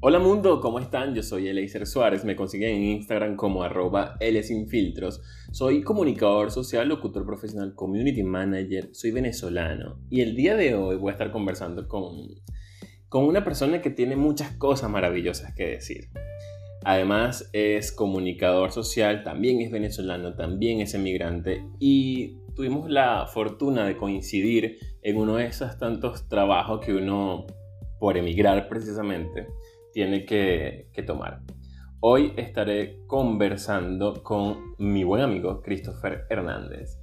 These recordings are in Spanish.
Hola mundo, ¿cómo están? Yo soy Eleiser Suárez, me consiguen en Instagram como arroba Filtros. Soy comunicador social, locutor profesional, community manager, soy venezolano y el día de hoy voy a estar conversando con, con una persona que tiene muchas cosas maravillosas que decir. Además es comunicador social, también es venezolano, también es emigrante y tuvimos la fortuna de coincidir en uno de esos tantos trabajos que uno, por emigrar precisamente, tiene que, tomar. Hoy estaré conversando con mi buen amigo Christopher Hernández.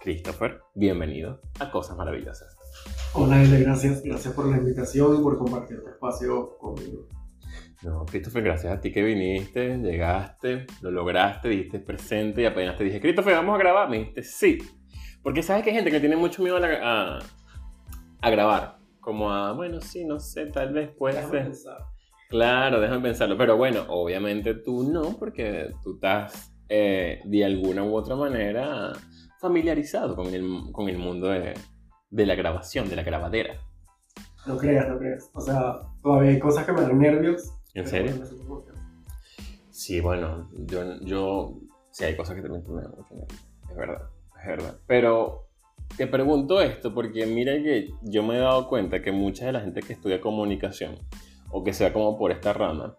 Christopher, bienvenido a Cosas Maravillosas. Hola, Ele, gracias. Gracias por la invitación y por compartir tu espacio conmigo. No, Christopher, gracias a ti que viniste, llegaste, lo lograste, diste presente y apenas te dije, Christopher, vamos a grabar. Me dijiste, sí. Porque sabes que hay gente que tiene mucho miedo a, a, grabar. Como a, bueno, sí, no sé, tal vez puede ser. Claro, déjame pensarlo. Pero bueno, obviamente tú no, porque tú estás eh, de alguna u otra manera familiarizado con el, con el mundo de, de la grabación, de la grabadera. No creas, no creas. O sea, todavía hay cosas que me dan nervios ¿En serio? Sí, bueno, yo, yo sí hay cosas que también me dan mucho es verdad, es verdad. Pero te pregunto esto porque mira que yo me he dado cuenta que mucha de la gente que estudia comunicación o que sea como por esta rama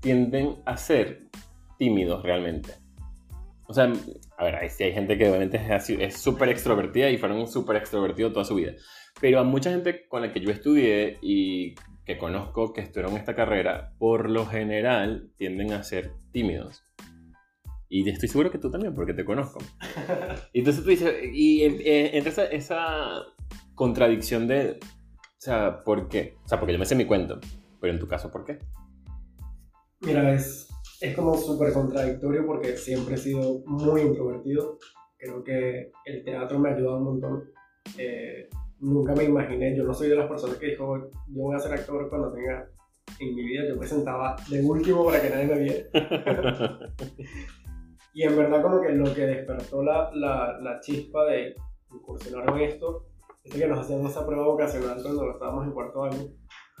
tienden a ser tímidos realmente. O sea, a ver, si hay gente que obviamente es súper extrovertida y fueron súper extrovertidos toda su vida. Pero a mucha gente con la que yo estudié y que conozco que estudiaron esta carrera, por lo general tienden a ser tímidos. Y estoy seguro que tú también, porque te conozco. Y entonces tú dices, y entre esa, esa, contradicción de, o sea, ¿por qué? O sea, porque yo me sé mi cuento, pero en tu caso, ¿por qué? Mira, es, es como súper contradictorio porque siempre he sido muy introvertido. Creo que el teatro me ha ayudado un montón. Eh, nunca me imaginé, yo no soy de las personas que dijo, yo voy a ser actor cuando tenga en mi vida, yo me sentaba de último para que nadie me viera. y en verdad como que lo que despertó la, la, la chispa de incursionar en esto es que nos hacían esa prueba vocacional cuando estábamos en cuarto año,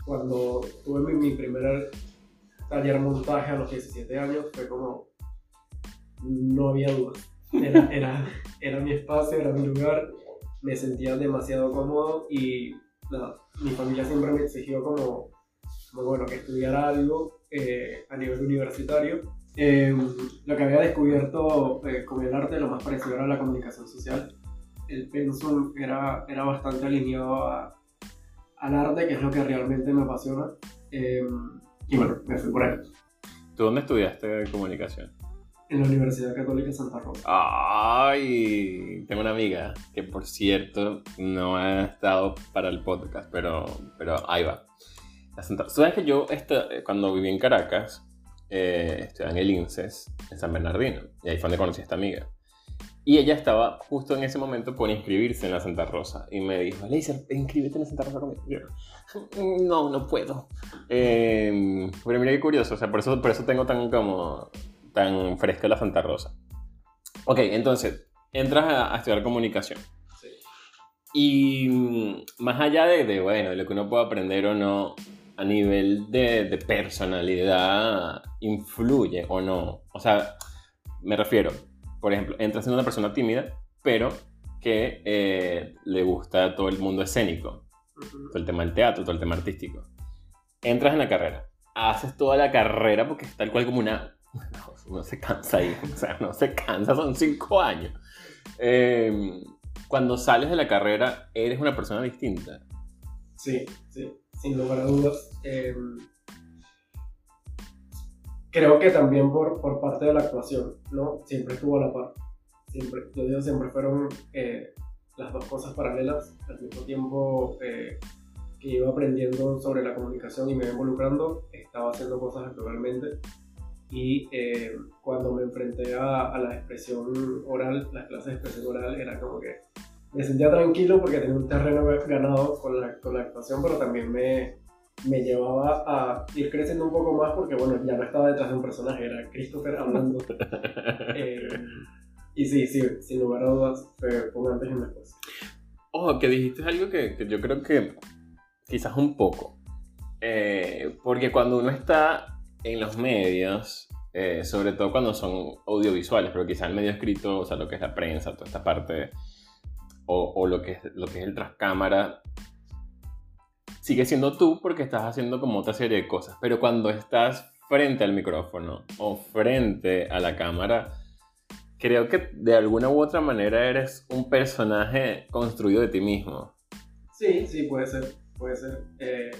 cuando tuve mi, mi primer taller montaje a los 17 años, fue como, no había duda. Era, era, era mi espacio, era mi lugar me sentía demasiado cómodo y mi familia siempre me exigió como, bueno, que estudiara algo eh, a nivel universitario. Em, lo que había descubierto eh, con el arte, lo más parecido era la comunicación social. El pensum era, era bastante alineado al arte, que es lo que realmente me apasiona. Em, y bueno, me fui por ahí. ¿Tú dónde estudiaste comunicación? En la Universidad Católica Santa Rosa. Ay, tengo una amiga que por cierto no ha estado para el podcast, pero, pero ahí va. ¿Sabes que yo este, cuando viví en Caracas, eh, estudiaba en el INSES, en San Bernardino, y ahí fue donde conocí a esta amiga. Y ella estaba justo en ese momento por inscribirse en la Santa Rosa. Y me dijo, Leiser, inscríbete en la Santa Rosa conmigo. no, no puedo. Eh, pero mira qué curioso, o sea, por eso, por eso tengo tan como tan fresca la Santa Rosa. Ok, entonces, entras a, estudiar comunicación. Sí. Y mm, más allá de, de, bueno, de lo que uno puede aprender o no, a nivel de, de, personalidad, influye o no. O sea, me refiero, por ejemplo, entras en una persona tímida, pero que eh, le gusta todo el mundo escénico, todo el tema del teatro, todo el tema artístico. Entras en la carrera, haces toda la carrera porque es tal cual como una no, se cansa ahí, o sea, no se cansa, son cinco años. Em, cuando sales de la carrera, eres una persona distinta. Sí, sí, sin lugar a dudas. Em, creo que también por, por, parte de la actuación, ¿no? Siempre estuvo a la par. Siempre, yo digo, siempre fueron eh, las dos cosas paralelas. Al mismo tiempo eh, que iba aprendiendo sobre la comunicación y me iba involucrando, estaba haciendo cosas actualmente y eh, cuando me enfrenté a, la expresión oral, las clases de expresión oral, era como que me sentía tranquilo porque tenía un terreno ganado con la, con la actuación, pero también me, me llevaba a ir creciendo un poco más porque, bueno, ya no estaba detrás de un personaje, era Christopher hablando. Eh, y sí, sí, sin lugar a dudas, fue un antes y un después. Ojo, que dijiste algo que, que yo creo que quizás un poco. Eh, porque cuando uno está en los medios, eh, sobre todo cuando son audiovisuales, pero quizás el medio escrito, o sea, lo que es la prensa, toda esta parte, o, o lo, que es, lo que es el tras cámara, sigue siendo tú porque estás haciendo como otra serie de cosas. Pero cuando estás frente al micrófono o frente a la cámara, creo que de alguna u otra manera eres un personaje construido de ti mismo. Sí, sí, puede ser, puede ser. Eh,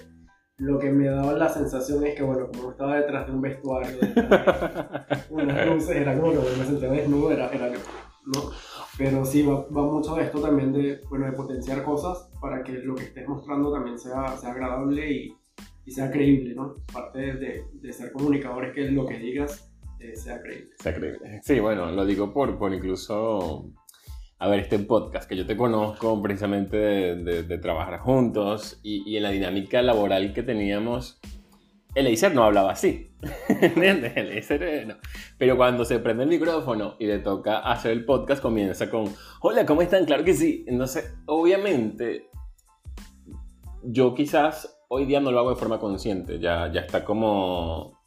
lo que me daba la sensación es que, bueno, como estaba detrás de un vestuario, de unas luces, era como que me sentía desnudo, era, era ¿no? Pero sí, va, va, mucho de esto también de, bueno, de potenciar cosas para que lo que estés mostrando también sea, sea agradable y, y sea creíble, ¿no? Parte de, de, ser comunicadores, que lo que digas eh, sea creíble. Sea creíble. Sí, bueno, lo digo por, por incluso, ver, este podcast que yo te conozco precisamente de, de, de trabajar juntos y, y en la dinámica laboral que teníamos Eliezer no hablaba así, ¿entiendes? Eliezer eh, no. Pero cuando se prende el micrófono y le toca hacer el podcast, comienza con, hola, ¿cómo están? Claro que sí. Entonces, obviamente, yo quizás hoy día no lo hago de forma consciente, ya, ya está como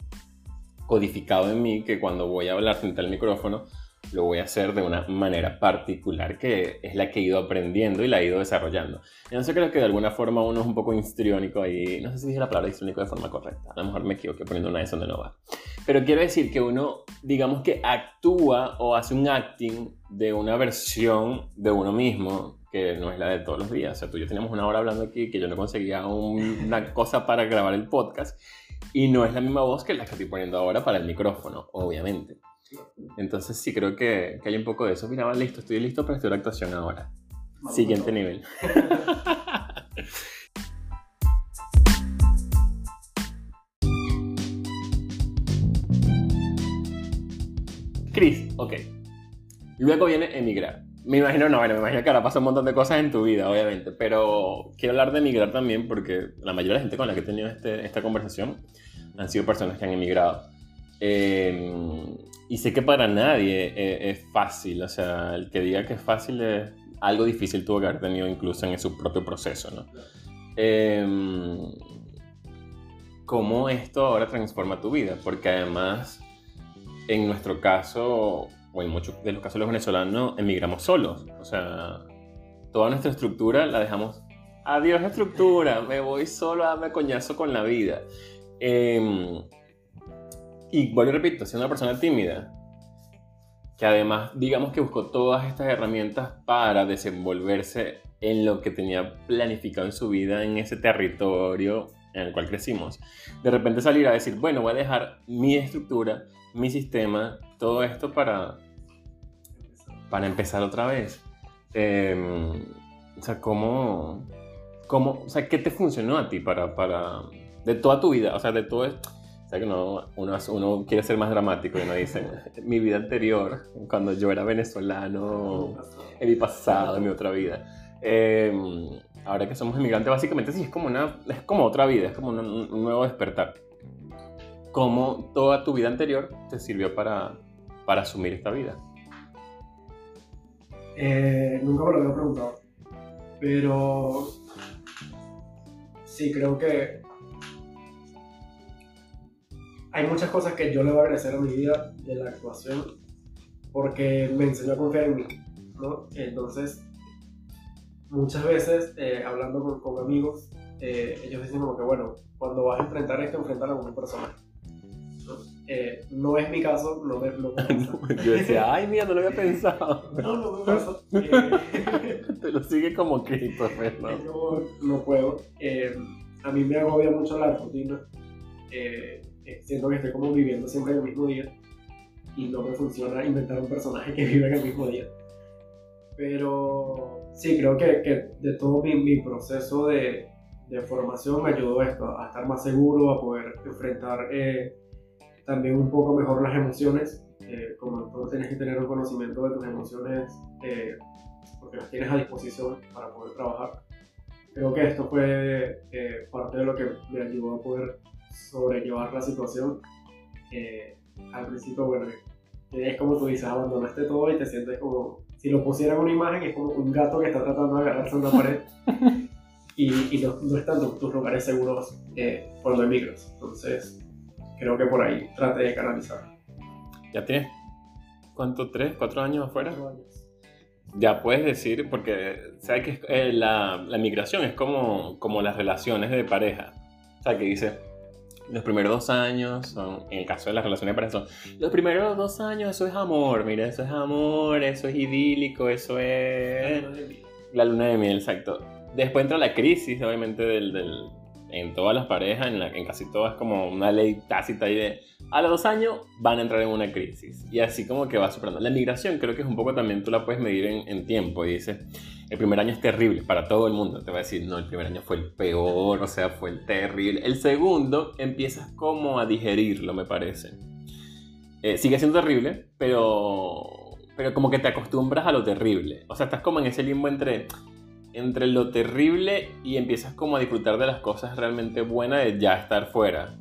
codificado en mí que cuando voy a hablar frente al micrófono, lo voy a hacer de una manera particular que es la que he ido aprendiendo y la he ido desarrollando. Entonces creo que de alguna forma uno es un poco histriónico ahí, no sé si dije la palabra histriónico de forma correcta, a lo mejor me equivoqué poniendo una de donde no va. Pero quiero decir que uno, digamos que actúa o hace un acting de una versión de uno mismo que no es la de todos los días. O sea, tú y yo teníamos una hora hablando aquí que yo no conseguía una cosa para grabar el podcast y no es la misma voz que la que estoy poniendo ahora para el micrófono, obviamente. Entonces sí creo que, que, hay un poco de eso. Mira, va, listo, estoy listo para estudiar actuación ahora. Vamos Siguiente nivel. Chris, ok. Luego viene emigrar. Me imagino, no, bueno, me imagino que ahora pasa un montón de cosas en tu vida, obviamente, pero quiero hablar de emigrar también porque la mayoría de la gente con la que he tenido este, esta conversación han sido personas que han emigrado. Eh, y sé que para nadie es, es, fácil, o sea, el que diga que es fácil es algo difícil tuvo que haber tenido incluso en su propio proceso, ¿no? Eh, ¿Cómo esto ahora transforma tu vida? Porque además, en nuestro caso, o en muchos de los casos de los venezolanos, emigramos solos, o sea, toda nuestra estructura la dejamos, adiós estructura, me voy solo a darme coñazo con la vida. Eh, y vuelvo y repito, siendo una persona tímida, que además digamos que buscó todas estas herramientas para desenvolverse en lo que tenía planificado en su vida, en ese territorio en el cual crecimos. De repente salir a decir, bueno, voy a dejar mi estructura, mi sistema, todo esto para, para empezar otra vez. Eh, o sea, ¿cómo, cómo, o sea, ¿qué te funcionó a ti para, para, de toda tu vida? O sea, de todo esto que uno, uno, uno, quiere ser más dramático y uno dice, mi vida anterior, cuando yo era venezolano, en mi pasado, en mi otra vida. Eh, ahora que somos inmigrantes, básicamente sí, es como, una, es como otra vida, es como un, un nuevo despertar. ¿Cómo toda tu vida anterior te sirvió para, para asumir esta vida? Eh, nunca me lo había preguntado, pero sí creo que hay muchas cosas que yo le voy a agradecer a mi vida de la actuación porque me enseñó a confiar en mí, ¿no? Entonces, muchas veces, eh, hablando con, con amigos, eh, ellos dicen como que, bueno, cuando vas a enfrentar esto, enfrentar a un personaje. ¿no? Eh, no es mi caso, no me lo Yo decía, ay, mira, no lo había pensado. no, no me pasa. Te lo sigue como Cristo, ¿no? No, no puedo. a mí me agobia mucho la rutina siento que estoy como viviendo siempre el mismo día y no me funciona inventar un personaje que vive en el mismo día. Pero sí, creo que, que de todo mi, mi proceso de, de, formación me ayudó esto, a estar más seguro, a poder enfrentar eh, también un poco mejor las emociones. Eh, como tú tienes que tener un conocimiento de tus emociones eh, porque las tienes a disposición para poder trabajar. creo que esto fue eh, parte de lo que me ayudó a poder sobrellevar la situación. Eh, al principio, bueno, es como tú dices, abandonaste todo y te sientes como, si lo pusieran una imagen, es como un gato que está tratando de agarrarse a una pared y, y no, no, están tus, lugares seguros eh, cuando emigras. Entonces, creo que por ahí trate de canalizar. ¿Ya tienes cuánto? ¿Tres, cuatro años afuera? Cuatro años ya puedes decir, porque sabes que eh, la, la, migración es como, como las relaciones de pareja. O sea, que dice, los primeros dos años son, en el caso de las relaciones de pareja, son, los primeros dos años eso es amor, mira, eso es amor, eso es idílico, eso es... La luna de miel, exacto. Después entra la crisis, obviamente, del, del en todas las parejas, en, casi todas, como una ley tácita y de a los dos años van a entrar en una crisis. Y así como que va superando. La migración creo que es un poco también tú la puedes medir en, en tiempo. Y dices, el primer año es terrible para todo el mundo. Te va a decir, no, el primer año fue el peor, o sea, fue el terrible. El segundo empiezas como a digerirlo, me parece. Eh, sigue siendo terrible, pero, pero como que te acostumbras a lo terrible. O sea, estás como en ese limbo entre entre lo terrible y empiezas como a disfrutar de las cosas realmente buenas de ya estar fuera.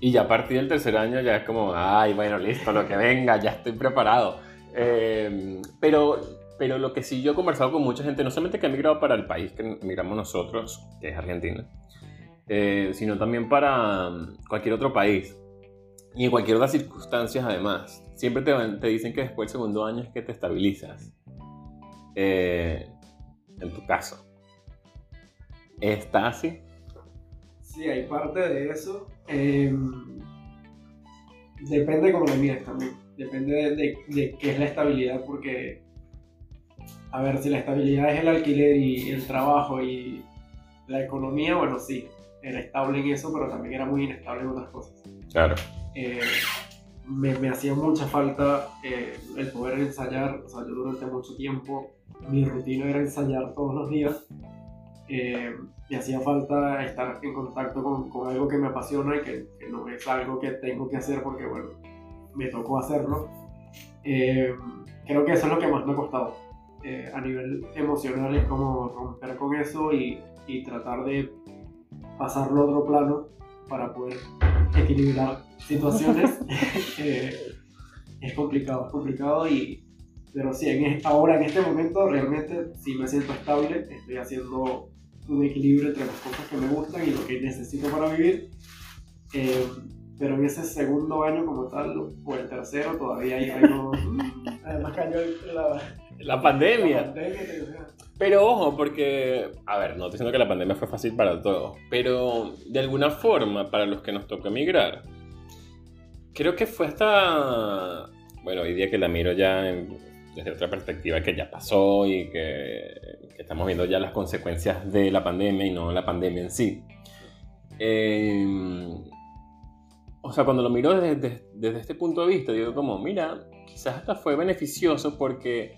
Y ya a partir del tercer año ya es como, ay, bueno, listo, lo que venga, ya estoy preparado. Eh, pero, pero lo que sí yo he conversado con mucha gente, no solamente que ha migrado para el país que emigramos nosotros, que es Argentina, eh, sino también para mm, cualquier otro país. Y en cualquier otra circunstancias además. Siempre te, te dicen que después del segundo año es que te estabilizas. Eh, en tu caso. ¿Está así? Sí, hay parte de eso. Em, depende de cómo lo mires también. Depende de, de, qué es la estabilidad, porque, a ver, si la estabilidad es el alquiler y el trabajo y la economía, bueno, sí, era estable en eso, pero también era muy inestable en otras cosas. Claro. Eh, me, me, hacía mucha falta eh, el poder ensayar, o sea, yo durante mucho tiempo mi rutina era ensayar todos los días. Eh, me hacía falta estar en contacto con, con algo que me apasiona y que, que, no es algo que tengo que hacer porque, bueno, me tocó hacerlo. Eh, creo que eso es lo que más me ha costado. Eh, a nivel emocional es como romper con eso y, y tratar de pasarlo a otro plano para poder equilibrar situaciones. es complicado, es complicado y, pero sí, en, ahora en este momento realmente sí me siento estable, estoy haciendo un equilibrio entre las cosas que me gustan y lo que necesito para vivir. Eh, pero en ese segundo año como tal, o el tercero, todavía hay algo... Además cayó la, la pandemia. La pandemia pero ojo, porque, a ver, no estoy diciendo que la pandemia fue fácil para todos, pero de alguna forma, para los que nos tocó emigrar, creo que fue hasta, bueno, hoy día que la miro ya en, desde otra perspectiva que ya pasó y que, estamos viendo ya las consecuencias de la pandemia y no la pandemia en sí. Em, o sea, cuando lo miro desde, desde, este punto de vista, digo como, mira, quizás hasta fue beneficioso porque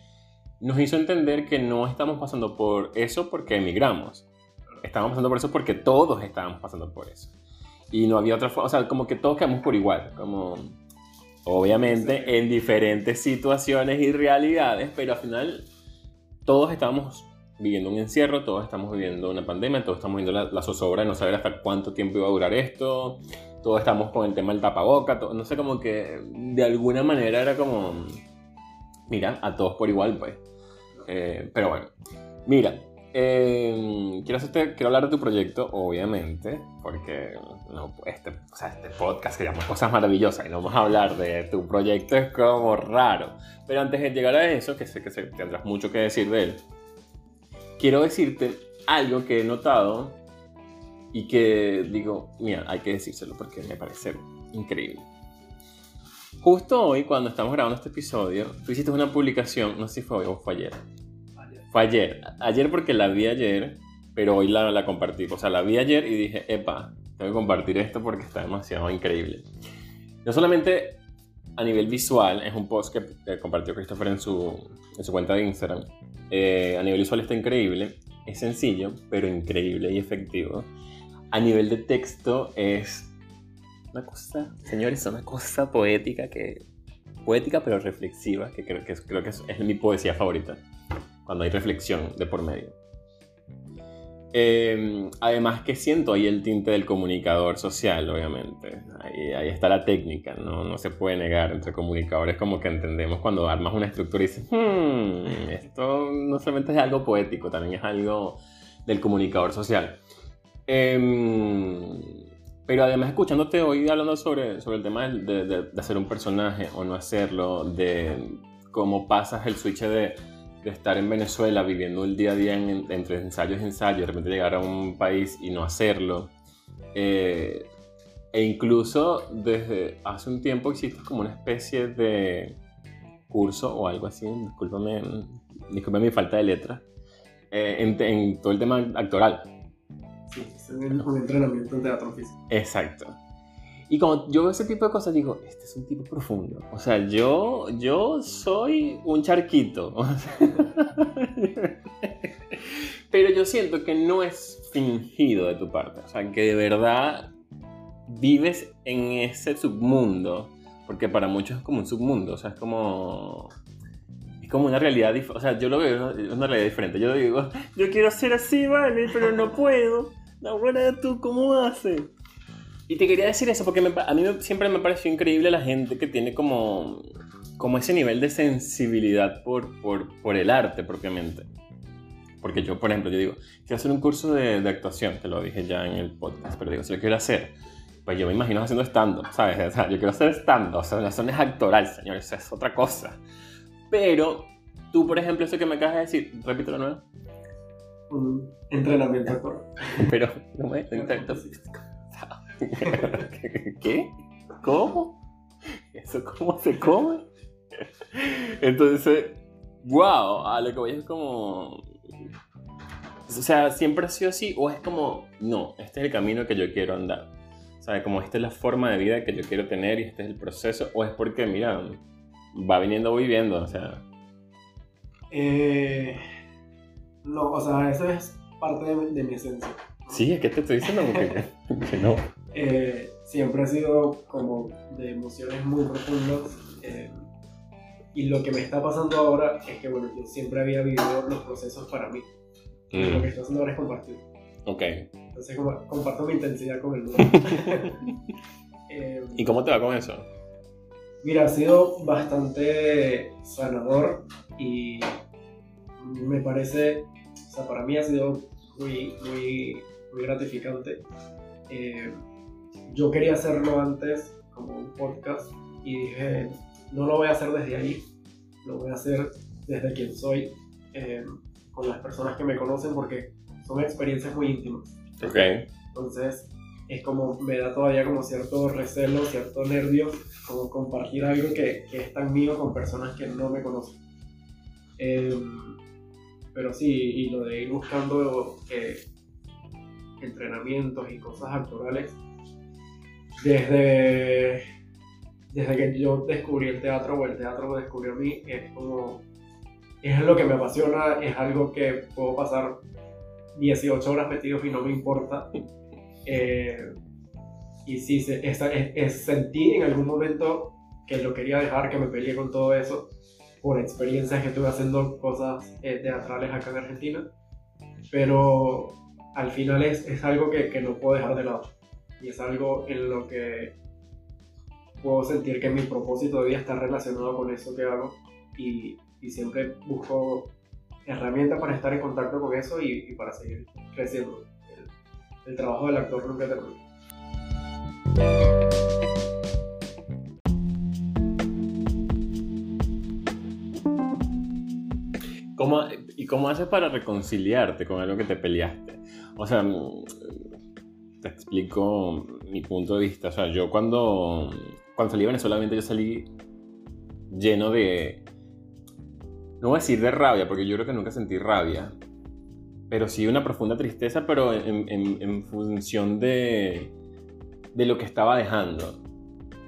nos hizo entender que no estamos pasando por eso porque emigramos. Estamos pasando por eso porque todos estábamos pasando por eso. Y no había otra forma, o sea, como que todos quedamos por igual, como obviamente en diferentes situaciones y realidades, pero al final todos estamos viviendo un encierro, todos estamos viviendo una pandemia, todos estamos viendo la, zozobra de no saber hasta cuánto tiempo iba a durar esto, todos estamos con el tema del tapaboca, no sé, como que de alguna manera era como, mira, a todos por igual, pues. Eh, pero bueno, mira, eh, quiero, hacerte, quiero hablar de tu proyecto, obviamente, porque no, este, o sea, este podcast que llama Cosas Maravillosas y no vamos a hablar de tu proyecto es como raro. Pero antes de llegar a eso, que sé que tendrás mucho que decir de él, quiero decirte algo que he notado y que digo, mira, hay que decírselo porque me parece increíble. Justo hoy, cuando estamos grabando este episodio, tú hiciste una publicación, no sé si fue hoy o fue ayer, fue ayer. Ayer porque la vi ayer, pero hoy la, la compartí. O sea, la vi ayer y dije, epa, tengo que compartir esto porque está demasiado increíble. No solamente a nivel visual, es un post que, compartió Christopher en su, en su cuenta de Instagram. Eh, a nivel visual está increíble, es sencillo, pero increíble y efectivo. A nivel de texto es una cosa, señores, una cosa poética que poética pero reflexiva, que creo que creo que es mi poesía favorita cuando hay reflexión de por medio. Eh, además que siento ahí el tinte del comunicador social, obviamente. Ahí, ahí, está la técnica, ¿no? No se puede negar. Entre comunicadores como que entendemos cuando armas una estructura y dices, hmm, esto no solamente es algo poético, también es algo del comunicador social. Eh, pero además escuchándote hoy hablando sobre, sobre el tema de, de, de hacer un personaje o no hacerlo, de cómo pasas el switch de de estar en Venezuela viviendo el día a día en, entre ensayos y ensayos, de repente llegar a un país y no hacerlo. Eh, e incluso desde hace un tiempo existe como una especie de curso o algo así, discúlpame, discúlpame mi falta de letra, eh, en, en, todo el tema actoral. Sí, es un entrenamiento en teatro físico. Exacto. Y como yo veo ese tipo de cosas, digo, este es un tipo profundo. O sea, yo, yo soy un charquito. Pero yo siento que no es fingido de tu parte. O sea, que de verdad vives en ese submundo. Porque para muchos es como un submundo. O sea, es como... Es como una realidad diferente. O sea, yo lo veo, es una realidad diferente. Yo digo, yo quiero ser así, vale, pero no puedo. Buena tú, ¿cómo haces? Y te quería decir eso porque me, a mí siempre me pareció increíble la gente que tiene como, como ese nivel de sensibilidad por, por, por, el arte propiamente. Porque yo, por ejemplo, yo digo, quiero hacer un curso de, de, actuación, te lo dije ya en el podcast, pero digo, si lo quiero hacer, pues yo me imagino haciendo stand-up, ¿sabes? O sea, yo quiero hacer stand-up, o sea, eso no es actoral, señores, eso es otra cosa. Pero tú, por ejemplo, eso que me acabas de decir, repítelo nuevo. Un entrenamiento actoral. Pero, ¿cómo es? Entrenamiento ¿Qué? ¿Cómo? ¿Eso cómo se come? Entonces, wow, a lo que voy es como... O sea, siempre ha sido así, o es como, no, este es el camino que yo quiero andar. ¿Sabes? Como esta es la forma de vida que yo quiero tener y este es el proceso, o es porque, mira, va viniendo, voy viendo, o sea. Eh, no, o sea, eso es parte de, de mi esencia. Sí, es que te estoy diciendo que, que no. Eh, siempre ha sido como de emociones muy profundas. Eh, y lo que me está pasando ahora es que, bueno, yo siempre había vivido los procesos para mí. Mm. Lo que estoy haciendo ahora es compartir. Ok. Entonces, como, comparto mi intensidad con el mundo. eh, ¿Y cómo te va con eso? Mira, ha sido bastante sanador y me parece, o sea, para mí ha sido muy, muy, muy gratificante. Eh, yo quería hacerlo antes como un podcast y dije, no lo voy a hacer desde ahí, lo voy a hacer desde quien soy, eh, con las personas que me conocen, porque son experiencias muy íntimas. Ok. Entonces, es como, me da todavía como cierto recelo, cierto nervio, como compartir algo que, que es tan mío con personas que no me conocen. Eh, pero sí, y lo de ir buscando eh, entrenamientos y cosas actorales, desde, desde que yo descubrí el teatro o el teatro me descubrió a mí, es como, es lo que me apasiona, es algo que puedo pasar 18 horas metidos y no me importa. Eh, y sí, es, es, sentí en algún momento que lo quería dejar, que me peleé con todo eso, por experiencias que estuve haciendo cosas eh, teatrales acá en Argentina. Pero al final es, es algo que, que, no puedo dejar de lado. Y es algo en lo que puedo sentir que mi propósito de vida está relacionado con eso que hago. Y, y siempre busco herramientas para estar en contacto con eso y, y para seguir creciendo. El, el, trabajo del actor nunca termina. ¿Cómo, ¿Y cómo haces para reconciliarte con algo que te peleaste? O sea, te explico mi punto de vista. O sea, yo cuando, cuando salí de Venezuela, yo salí lleno de... No voy a decir de rabia, porque yo creo que nunca sentí rabia. Pero sí una profunda tristeza, pero en, en, en función de, de lo que estaba dejando.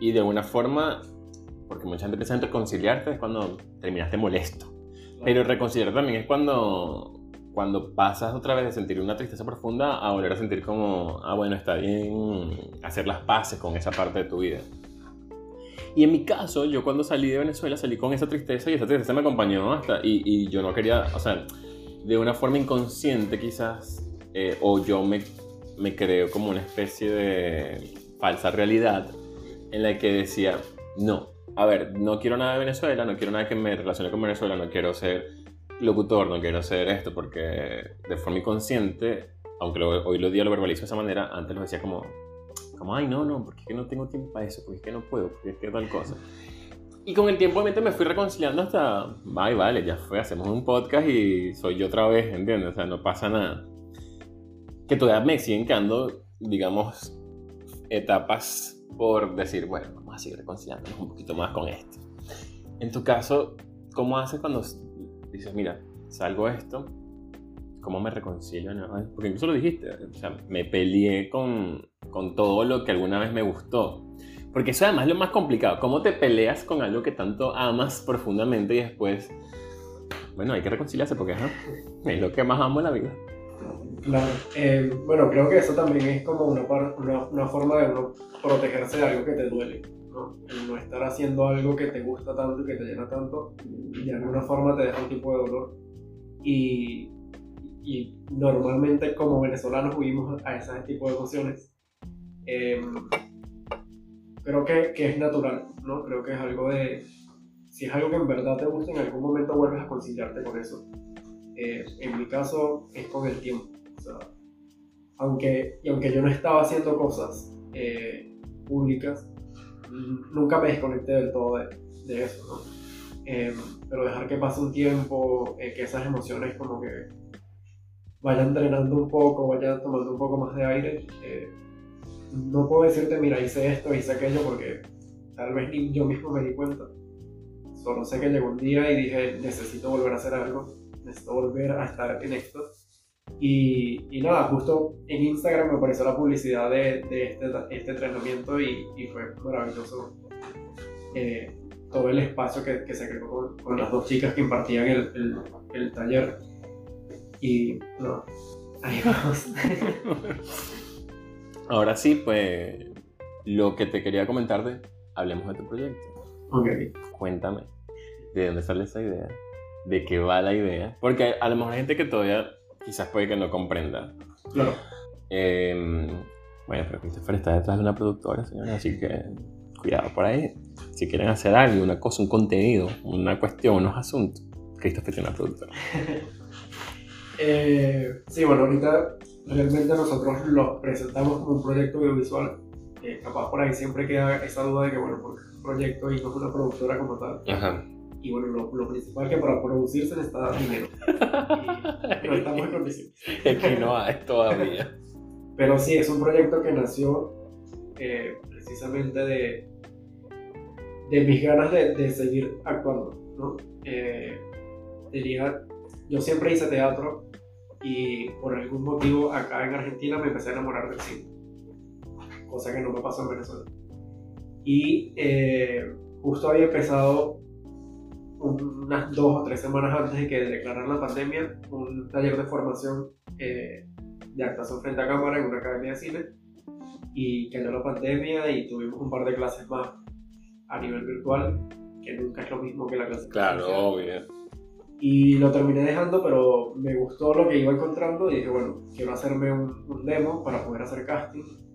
Y de alguna forma, porque mucha gente piensa en reconciliarte es cuando terminaste molesto. Pero reconciliar también es cuando, cuando pasas otra vez de sentir una tristeza profunda a volver a sentir como, ah, bueno, está bien hacer las paces con esa parte de tu vida. Y en mi caso, yo cuando salí de Venezuela salí con esa tristeza y esa tristeza me acompañó hasta, y, y yo no quería, o sea, de una forma inconsciente quizás, eh, o yo me, me creo como una especie de falsa realidad en la que decía, no, a ver, no quiero nada de Venezuela, no quiero nada que me relacione con Venezuela, no quiero ser locutor, no quiero hacer esto, porque de forma inconsciente, aunque hoy lo día lo verbalizo de esa manera, antes lo decía como, como, ay, no, no, porque es que no tengo tiempo para eso, porque es que no puedo, porque es que tal cosa. Y con el tiempo obviamente me fui reconciliando hasta, vale, vale, ya fue, hacemos un podcast y soy yo otra vez, ¿entiendes? O sea, no pasa nada. Que todavía me siguen quedando, digamos, etapas por decir, bueno, vamos a seguir reconciliándonos un poquito más con esto. En tu caso, ¿cómo haces cuando dices, mira, salgo esto, ¿cómo me reconcilio? Porque incluso lo dijiste, o sea, me peleé con, con todo lo que alguna vez me gustó. Porque eso además es lo más complicado. ¿Cómo te peleas con algo que tanto amas profundamente y después, bueno, hay que reconciliarse porque es lo que más amo en la vida? Claro. Eh, bueno, creo que eso también es como una, una, forma de uno protegerse de algo que te duele. ¿No? El no estar haciendo algo que te gusta tanto y que te llena tanto, de alguna forma te deja un tipo de dolor. Y, y normalmente como venezolanos huimos a ese tipo de emociones. Em, creo que, que, es natural, ¿no? Creo que es algo de... Si es algo que en verdad te gusta, en algún momento vuelves a conciliarte con eso. Eh, en mi caso es con el tiempo. O sea, aunque, y aunque yo no estaba haciendo cosas eh, públicas, nunca me desconecté del todo de, eso, ¿no? Em, pero dejar que pase un tiempo, eh, que esas emociones como que vayan drenando un poco, vayan tomando un poco más de aire. no puedo decirte, mira, hice esto, hice aquello, porque tal vez ni yo mismo me di cuenta. Solo sé que llegó un día y dije, necesito volver a hacer algo, necesito volver a estar en esto. Y, y nada, justo en Instagram me apareció la publicidad de, de este, este, entrenamiento y, y, fue maravilloso eh, todo el espacio que, que se creó con, con, las dos chicas que impartían el, el, el taller. Y no, ahí vamos. Ahora sí, pues lo que te quería comentar de, hablemos de tu proyecto. Ok. Cuéntame, ¿de dónde sale esa idea? ¿De qué va la idea? Porque a lo mejor hay gente que todavía quizás puede que no comprenda. Claro. Eh, bueno, pero Christopher está detrás de una productora, señores, así que cuidado por ahí. Si quieren hacer algo, una cosa, un contenido, una cuestión, unos asuntos, Christopher tiene una productora. eh, sí, bueno, ahorita realmente nosotros lo presentamos como un proyecto audiovisual. Eh, capaz por ahí siempre queda esa duda de que, bueno, porque es un proyecto y no es una productora como tal. Ajá. Y bueno, lo, lo principal es que para producirse necesita dinero. Y no estamos en condiciones. Es que no hay todavía. Pero sí, es un proyecto que nació eh, precisamente de, de mis ganas de, de seguir actuando. ¿no? Eh, tenía, yo siempre hice teatro y por algún motivo acá en Argentina me empecé a enamorar del cine, cosa que no me pasó en Venezuela. Y eh, justo había empezado unas dos o tres semanas antes de que declarar la pandemia, un taller de formación eh, de actuación frente a cámara en una academia de cine y cayó la pandemia y tuvimos un par de clases más a nivel virtual, que nunca es lo mismo que la clase Claro, obvio. Y lo terminé dejando, pero me gustó lo que iba encontrando y dije, bueno, quiero hacerme un, un demo para poder hacer casting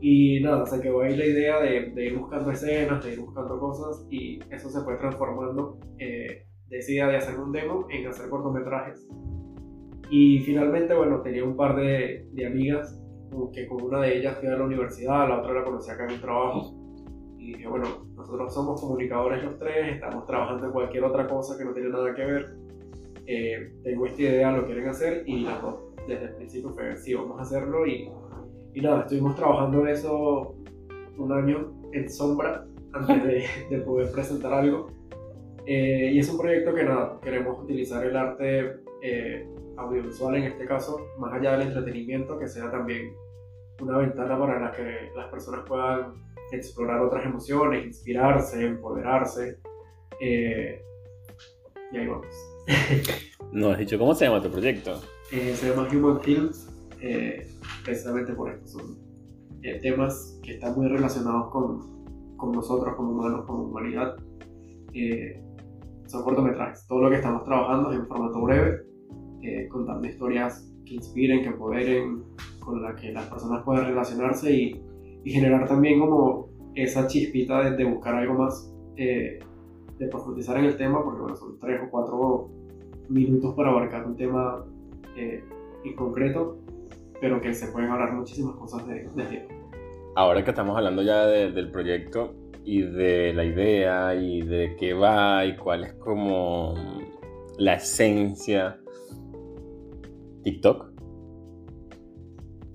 y nada, se quedó ahí la idea de, de, ir buscando escenas, de ir buscando cosas y eso se fue transformando eh, de esa idea de hacer un demo en hacer cortometrajes. Y finalmente, bueno, tenía un par de, de amigas que con una de ellas fui a la universidad, la otra la conocí acá en el trabajo. Y dije, bueno, nosotros somos comunicadores los tres, estamos trabajando en cualquier otra cosa que no tiene nada que ver. Eh, tengo esta idea, lo quieren hacer y las dos desde el principio fue, sí, vamos a hacerlo y y nada, estuvimos trabajando eso un año en sombra antes de, de poder presentar algo. Eh, y es un proyecto que nada, queremos utilizar el arte eh, audiovisual en este caso, más allá del entretenimiento, que sea también una ventana para la que las personas puedan explorar otras emociones, inspirarse, empoderarse. Eh, y ahí vamos. no has dicho cómo se llama tu proyecto. Eh, se llama Human Films precisamente por esto. Son eh, temas que están muy relacionados con, con, nosotros como humanos, como humanidad. Eh, son cortometrajes. Todo lo que estamos trabajando es en formato breve, eh, contando historias que inspiren, que empoderen, con la que las personas puedan relacionarse y, y generar también como esa chispita de, de buscar algo más, eh, de profundizar en el tema, porque bueno, son tres o cuatro minutos para abarcar un tema eh, en concreto, pero que se pueden hablar muchísimas cosas de, de Ahora que estamos hablando ya de, del proyecto y de la idea y de qué va y cuál es como la esencia, TikTok.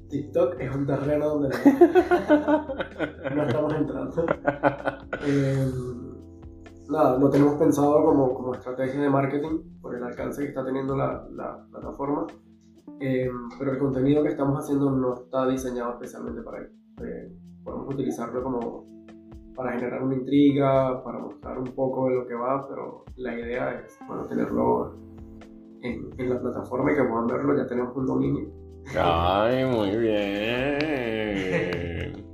TikTok es un terreno donde no, estamos entrando. Eh, nada, lo tenemos pensado como, como estrategia de marketing por el alcance que está teniendo la, la plataforma, eh, pero el contenido que estamos haciendo no está diseñado especialmente para ello. Eh, podemos utilizarlo como para generar una intriga, para mostrar un poco de lo que va, pero la idea es bueno, tenerlo en, en la plataforma y que puedan verlo, ya tenemos un dominio. Ay, muy bien.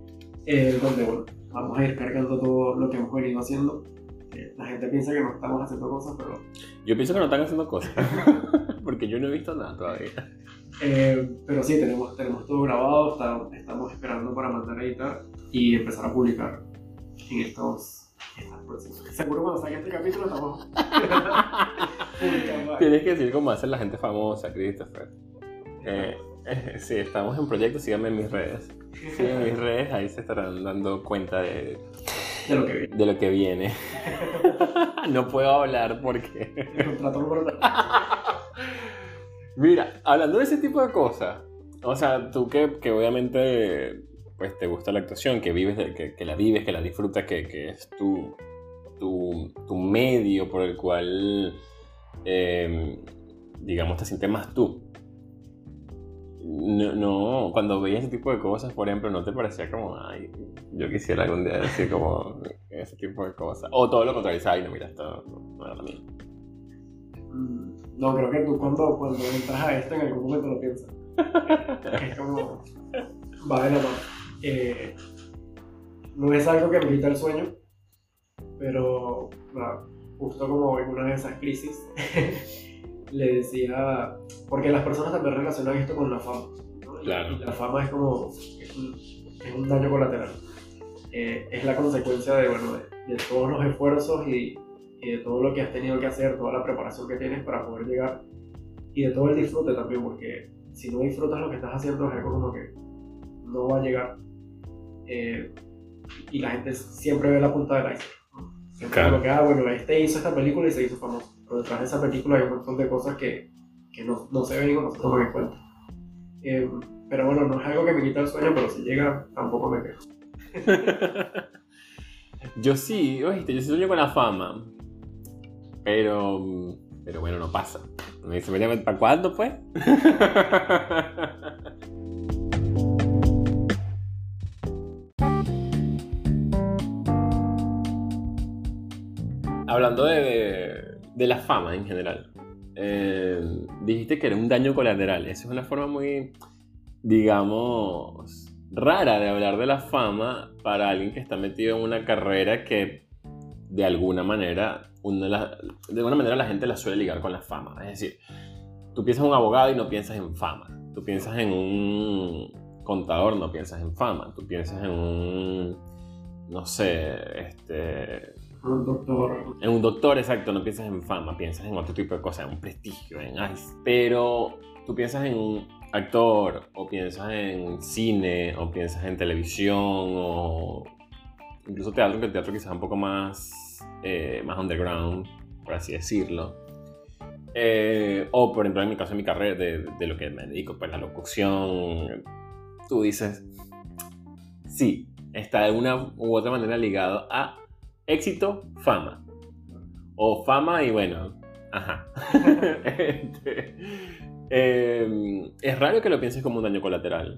eh, donde bueno, vamos a ir cargando todo lo que hemos venido haciendo. Eh, la gente piensa que no estamos haciendo cosas, pero... Yo pienso que no están haciendo cosas, porque yo no he visto nada todavía. Eh, pero sí, tenemos, tenemos todo grabado, está, estamos esperando para mandar a editar y empezar a publicar en estos. Seguro cuando salga este capítulo estamos. Tienes que decir cómo hace la gente famosa, Christopher. Eh, eh, sí, estamos en proyecto, síganme en mis redes. Síganme en mis redes, ahí se estarán dando cuenta de, De lo que viene. de lo que viene. no puedo hablar porque... El contrato número. Mira, hablando de ese tipo de cosas, o sea, tú que, que obviamente pues te gusta la actuación, que vives, que, que la vives, que la disfrutas, que, que es tu, tu, tu medio por el cual, eh, digamos, te sientes más tú. No, no, cuando veías ese tipo de cosas, por ejemplo, ¿no te parecía como, ay, yo quisiera algún día decir como ese tipo de cosas? O todo lo contrario, ay, no, mira, esto no era lo mío. Mm, No, creo que tú cuando, cuando entras a esto en algún momento lo piensas. es como, va de la mano. Eh, no es algo que me quita el sueño, pero justo como en una de esas crisis, le decía, porque las personas también relacionan esto con la fama. ¿no? Claro. y la fama es como, es un, es un daño colateral. Eh, es la consecuencia de, bueno, de, de todos los esfuerzos y, y de todo lo que has tenido que hacer, toda la preparación que tienes para poder llegar y de todo el disfrute también, porque si no disfrutas lo que estás haciendo es algo como que no va a llegar. Eh, y la gente siempre ve la punta del iceberg. ¿no? Siempre Claro. como que, ah, bueno, este hizo esta película y se hizo famoso. Pero detrás de esa película hay un montón de cosas que, que no, no se ven o no se toman en cuenta. Eh, pero bueno, no es algo que me quita el sueño, pero si llega, tampoco me quejo. Yo sí, oíste, yo sí sueño con la fama. Pero. Pero bueno, no pasa. Me dice, ¿para cuándo, pues? Hablando de, de, de la fama en general. eh, dijiste que era un daño colateral. Esa es una forma muy, digamos, rara de hablar de la fama para alguien que está metido en una carrera que de alguna manera, de, la- de alguna manera la gente la suele ligar con la fama. Es decir, tú piensas en un abogado y no piensas en fama. Tú piensas en un contador, no piensas en fama. Tú piensas en un, no sé, este, Un doctor. en un doctor, exacto, no piensas en fama, piensas en otro tipo de cosas, en un prestigio, en ay, Pero tú piensas en un actor, o piensas en cine, o piensas en televisión, o incluso teatro, que el teatro quizás un poco más, eh, más underground, por así decirlo. Eh, o por ejemplo, en mi caso, en mi carrera, de, de lo que me dedico, pues la locución, tú dices, sí, está de una u otra manera ligado a éxito, fama. O fama y bueno, ajá. Este, eh, es raro que lo pienses como un daño colateral.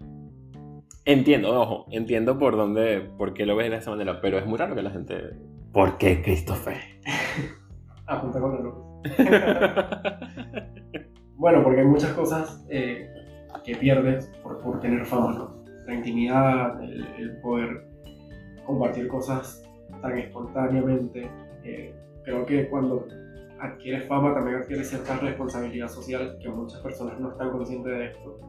Entiendo, ojo, entiendo por dónde, por qué lo ves de esa manera, pero es muy raro que la gente... ¿Por qué, Christopher? Apunta con la luz. Bueno, porque hay muchas cosas eh, que pierdes por, por tener fama, ¿no? La intimidad, el, el poder compartir cosas tan espontáneamente. eh, creo que cuando adquieres fama, también adquieres cierta responsabilidad social, que muchas personas no están conscientes de esto.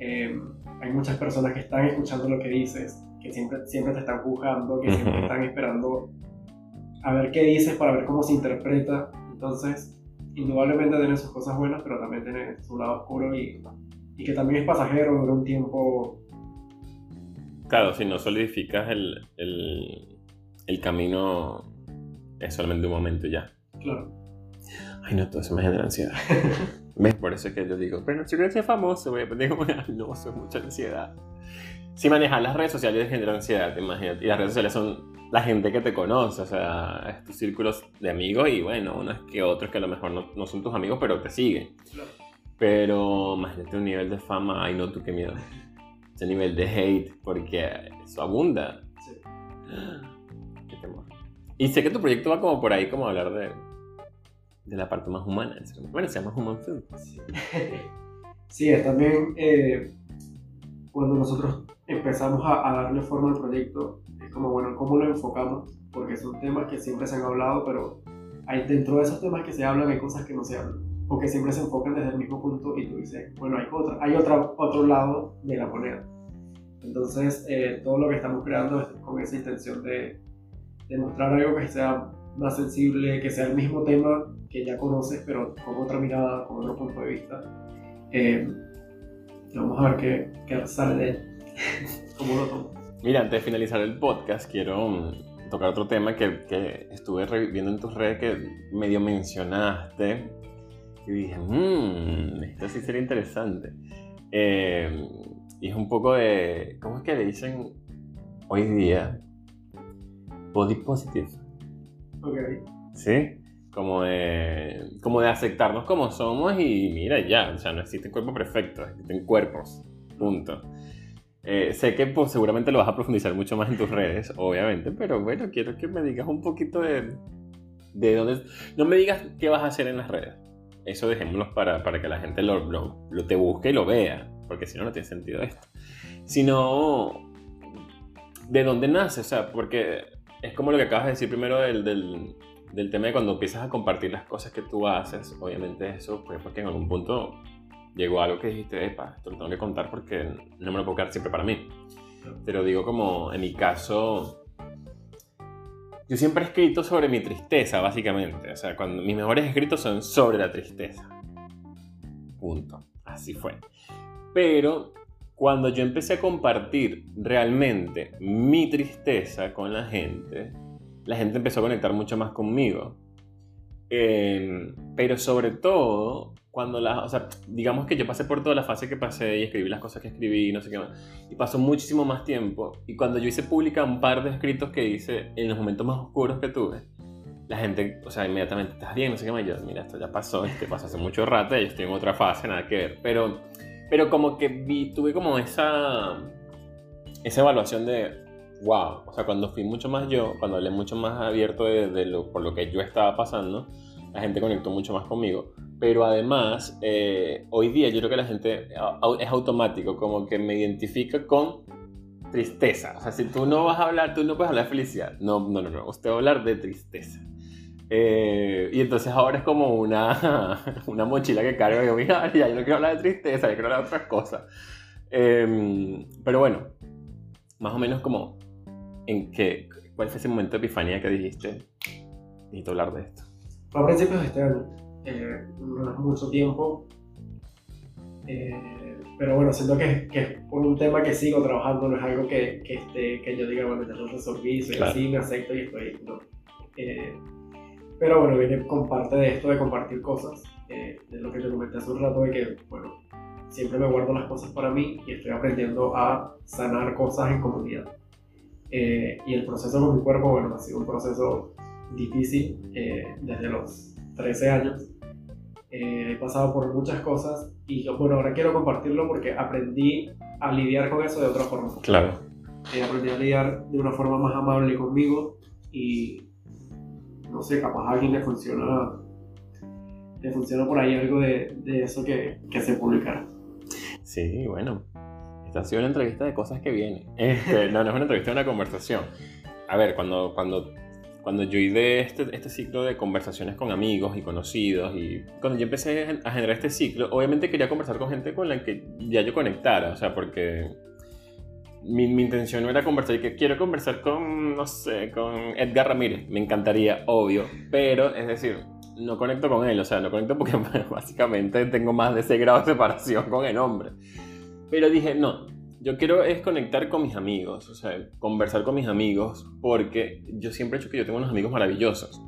Eh, hay muchas personas que están escuchando lo que dices, que siempre, siempre te están juzgando, que siempre están esperando a ver qué dices para ver cómo se interpreta. Entonces, indudablemente tiene sus cosas buenas, pero también tiene su lado oscuro y, y que también es pasajero, dura un tiempo. Claro, si no solidificas el, el, el camino, es solamente un momento ya. Claro. Ay, no, todo eso me genera ansiedad. ¿Ves? Por eso es que yo digo, pero si quieres ser famoso, voy a digo, no, eso es mucha ansiedad. Si manejar las redes sociales genera ansiedad, imagínate. Y las redes sociales son la gente que te conoce, o sea, es tus círculos de amigos y bueno, unos que otros que a lo mejor no, no son tus amigos, pero te siguen. Claro. Pero imagínate un nivel de fama, ay no, tú qué miedo. Ese nivel de hate, porque eso abunda. Sí. Qué temor. Y sé que tu proyecto va como por ahí, como hablar de, de la parte más humana. Bueno, se llama Human Film. Sí, sí es también eh, cuando nosotros empezamos a, a, darle forma al proyecto, como, bueno, ¿cómo lo enfocamos? Porque son temas que siempre se han hablado, pero hay, dentro de esos temas que se hablan hay cosas que no se hablan, o que siempre se enfocan desde el mismo punto y tú dices, bueno, hay, otra, hay otra, otro lado de la moneda. Entonces, eh, todo lo que estamos creando es con esa intención de, de mostrar algo que sea más sensible, que sea el mismo tema que ya conoces, pero con otra mirada, con otro punto de vista. Eh, vamos a ver qué, qué sale de él. ¿Cómo lo tomo? Mira, antes de finalizar el podcast, quiero um, tocar otro tema que, que estuve viendo en tus redes que medio mencionaste. Y dije, mmm, esto sí sería interesante. Eh, y es un poco de, ¿cómo es que le dicen hoy día? Body positive. Ok. ¿Sí? Como de, como de aceptarnos como somos y mira, ya, o sea, no existe cuerpo perfecto, existen cuerpos, punto. Eh, sé que pues, seguramente lo vas a profundizar mucho más en tus redes, obviamente, pero bueno, quiero que me digas un poquito de, de dónde... No me digas qué vas a hacer en las redes. Eso dejémoslo para, para que la gente lo, lo, lo te busque y lo vea, porque si no, no tiene sentido esto. Sino, ¿de dónde nace? O sea, porque es como lo que acabas de decir primero del, del, del tema de cuando empiezas a compartir las cosas que tú haces. Obviamente eso fue porque en algún punto llegó algo que dijiste, epa, esto lo tengo que contar porque no me lo puedo quedar siempre para mí. Pero digo como en mi caso, yo siempre he escrito sobre mi tristeza, básicamente. O sea, cuando mis mejores escritos son sobre la tristeza. Punto. Así fue. Pero cuando yo empecé a compartir realmente mi tristeza con la gente, la gente empezó a conectar mucho más conmigo. Eh, pero sobre todo, cuando la, o sea, digamos que yo pasé por toda la fase que pasé y escribí las cosas que escribí y no sé qué más, y pasó muchísimo más tiempo. Y cuando yo hice pública un par de escritos que hice en los momentos más oscuros que tuve, la gente, o sea, inmediatamente, ¿estás bien? No sé qué más. Yo, mira, esto ya pasó, este pasó hace mucho rato, y estoy en otra fase, nada que ver. Pero, pero como que vi, tuve como esa, esa evaluación de, wow, o sea, cuando fui mucho más yo, cuando hablé mucho más abierto de, de lo, por lo que yo estaba pasando, la gente conectó mucho más conmigo. Pero además, eh, hoy día yo creo que la gente es automático, como que me identifica con tristeza. O sea, si tú no vas a hablar, tú no puedes hablar de felicidad. No, no, no, no. Usted va a hablar de tristeza. Eh, y entonces ahora es como una, una mochila que cargo y yo, mira, ya yo no quiero hablar de tristeza, yo quiero hablar de otras cosas. Eh, pero bueno, más o menos como, ¿en qué, ¿cuál fue ese momento de epifanía que dijiste? Necesito hablar de esto. A principios de este año, eh, no es mucho tiempo, eh, pero bueno, siento que, que, es por un tema que sigo trabajando, no es algo que, que, esté, que yo diga, bueno, ya lo resolví, soy Claro. así, me acepto y estoy, no. Eh, pero bueno, viene con parte de esto de compartir cosas, eh, de lo que te comenté hace un rato, de que, bueno, siempre me guardo las cosas para mí y estoy aprendiendo a sanar cosas en comunidad. Eh, y el proceso con mi cuerpo, bueno, ha sido un proceso difícil eh, desde los 13 años. Eh, he pasado por muchas cosas y yo, bueno, ahora quiero compartirlo porque aprendí a lidiar con eso de otra forma. Claro. Eh, aprendí a lidiar de una forma más amable conmigo y no sé, capaz a alguien le funciona, le funciona por ahí algo de, de eso que, que se publicará. Sí, bueno. Esta ha sido una entrevista de cosas que vienen. Este, no, no es una entrevista, es una conversación. A ver, cuando, cuando cuando yo hice este, este ciclo de conversaciones con amigos y conocidos, y cuando yo empecé a generar este ciclo, obviamente quería conversar con gente con la que ya yo conectara, o sea, porque mi, mi, intención no era conversar, y que quiero conversar con, no sé, con Edgar Ramírez, me encantaría, obvio, pero es decir, no conecto con él, o sea, no conecto porque básicamente tengo más de ese grado de separación con el hombre. Pero dije, no, yo quiero es conectar con mis amigos, o sea, conversar con mis amigos, porque yo siempre he hecho que yo tengo unos amigos maravillosos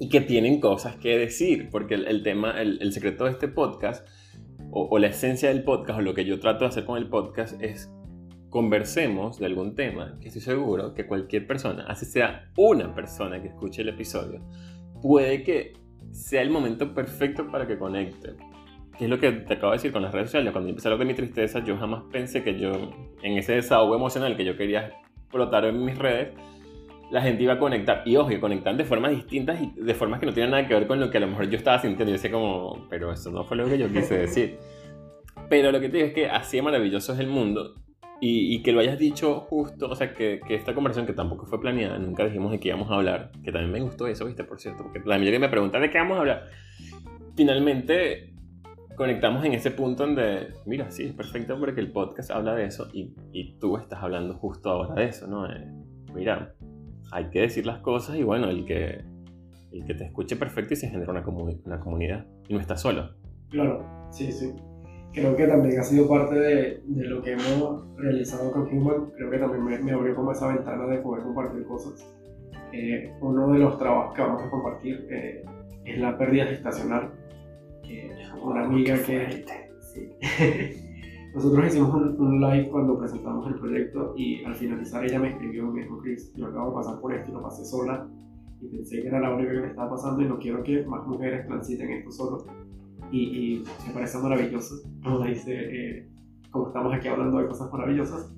y que tienen cosas que decir, porque el, tema, el, el, secreto de este podcast, o, o la esencia del podcast, o lo que yo trato de hacer con el podcast, es conversemos de algún tema que estoy seguro que cualquier persona, así sea una persona que escuche el episodio, puede que sea el momento perfecto para que conecte. Que es lo que te acabo de decir con las redes sociales. Cuando empecé a hablar de mi tristeza, yo jamás pensé que yo, en ese desahogo emocional que yo quería explotar en mis redes, la gente iba a conectar. Y ojo, conectan de formas distintas y de formas que no tienen nada que ver con lo que a lo mejor yo estaba sintiendo. Yo decía como, pero eso no fue lo que yo quise decir. Pero lo que te digo es que así de maravilloso es el mundo y, que lo hayas dicho justo, o sea, que, que, esta conversación que tampoco fue planeada, nunca dijimos de qué íbamos a hablar, que también me gustó eso, viste, por cierto, porque la mayoría me pregunta de qué vamos a hablar. Finalmente conectamos en ese punto donde, mira, sí, es perfecto porque el podcast habla de eso y, y tú estás hablando justo ahora de eso, ¿no? Eh, mira, hay que decir las cosas y bueno, el que, el que te escuche perfecto y se genera una, una comunidad y no estás solo. Claro, sí, sí creo que también ha sido parte de, de, lo que hemos realizado con Human. Creo que también me, me abrió como esa ventana de poder compartir cosas. Eh, uno de los trabajos que vamos a compartir eh, es la pérdida gestacional. Eh, una amiga que... Sí. Nosotros hicimos un, un, live cuando presentamos el proyecto y al finalizar ella me escribió, me dijo, Chris, yo acabo de pasar por esto y lo pasé sola y pensé que era la única que me estaba pasando y no quiero que más mujeres transiten esto solo y, me parece maravilloso. Como dice, eh, como estamos aquí hablando de cosas maravillosas,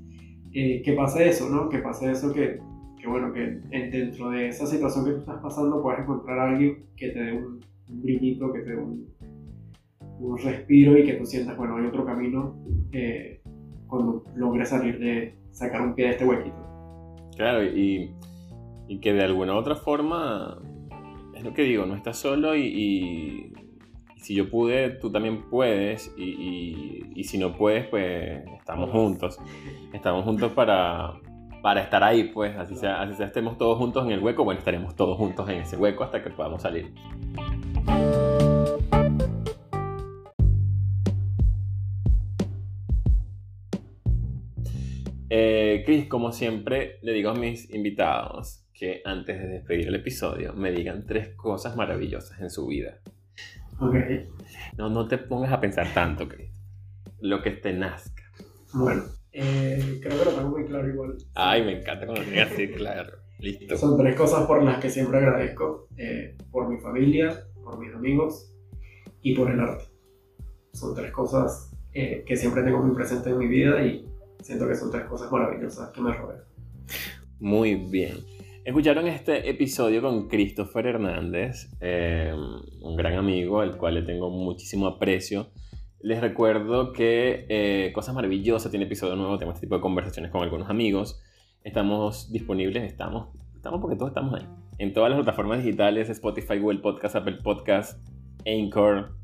eh, que pase eso, ¿no? Que pase eso que, que, bueno, que dentro de esa situación que tú estás pasando puedes encontrar a alguien que te dé un, brillito, que te dé un, un, respiro y que tú sientas, bueno, hay otro camino eh, cuando logres salir de sacar un pie de este huequito. Claro, y, y que de alguna u otra forma, es lo que digo, no estás solo y si yo pude, tú también puedes, y, y, si no puedes, pues estamos juntos. Estamos juntos para, para estar ahí, pues, así sea, así sea, estemos todos juntos en el hueco, bueno, estaremos todos juntos en ese hueco hasta que podamos salir. Eh, Chris, como siempre, le digo a mis invitados que antes de despedir el episodio me digan tres cosas maravillosas en su vida. Okay. No, no te pongas a pensar tanto, Chris. Lo que te nazca. Bueno, eh, creo que lo tengo muy claro igual. Ay, me encanta cuando lo así claro. Listo. Son tres cosas por las que siempre agradezco. Eh, por mi familia, por mis amigos y por el arte. Son tres cosas eh, que siempre tengo muy presentes en mi vida y siento que son tres cosas maravillosas que me rodean. Muy bien. Escucharon este episodio con Christopher Hernández, eh, un gran amigo al cual le tengo muchísimo aprecio. Les recuerdo que eh, Cosas Maravillosas tiene episodio nuevo, tenemos este tipo de conversaciones con algunos amigos. Estamos disponibles, estamos, estamos porque todos estamos ahí. En todas las plataformas digitales, Spotify, Google Podcast, Apple Podcast, Anchor.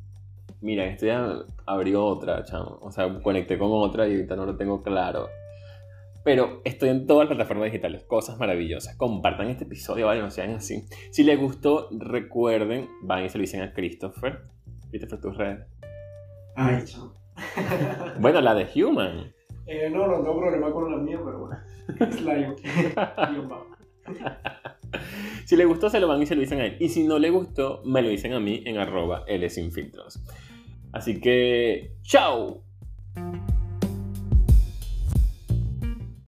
Mira, esto ya abrió otra, chamo. O sea, conecté con otra y ahorita no lo tengo claro. Pero estoy en todas las plataformas digitales, cosas maravillosas. Compartan este episodio, vale, no sean así. Si les gustó, recuerden, van y se lo dicen a Christopher. Christopher, tus redes. Ay, chao. bueno, la de Human. Eh, no, no tengo problema con la mía, pero bueno. Es Lion. si le gustó, se lo van y se lo dicen a él. Y si no le gustó, me lo dicen a mí en arroba L sin filtros. Así que, chao.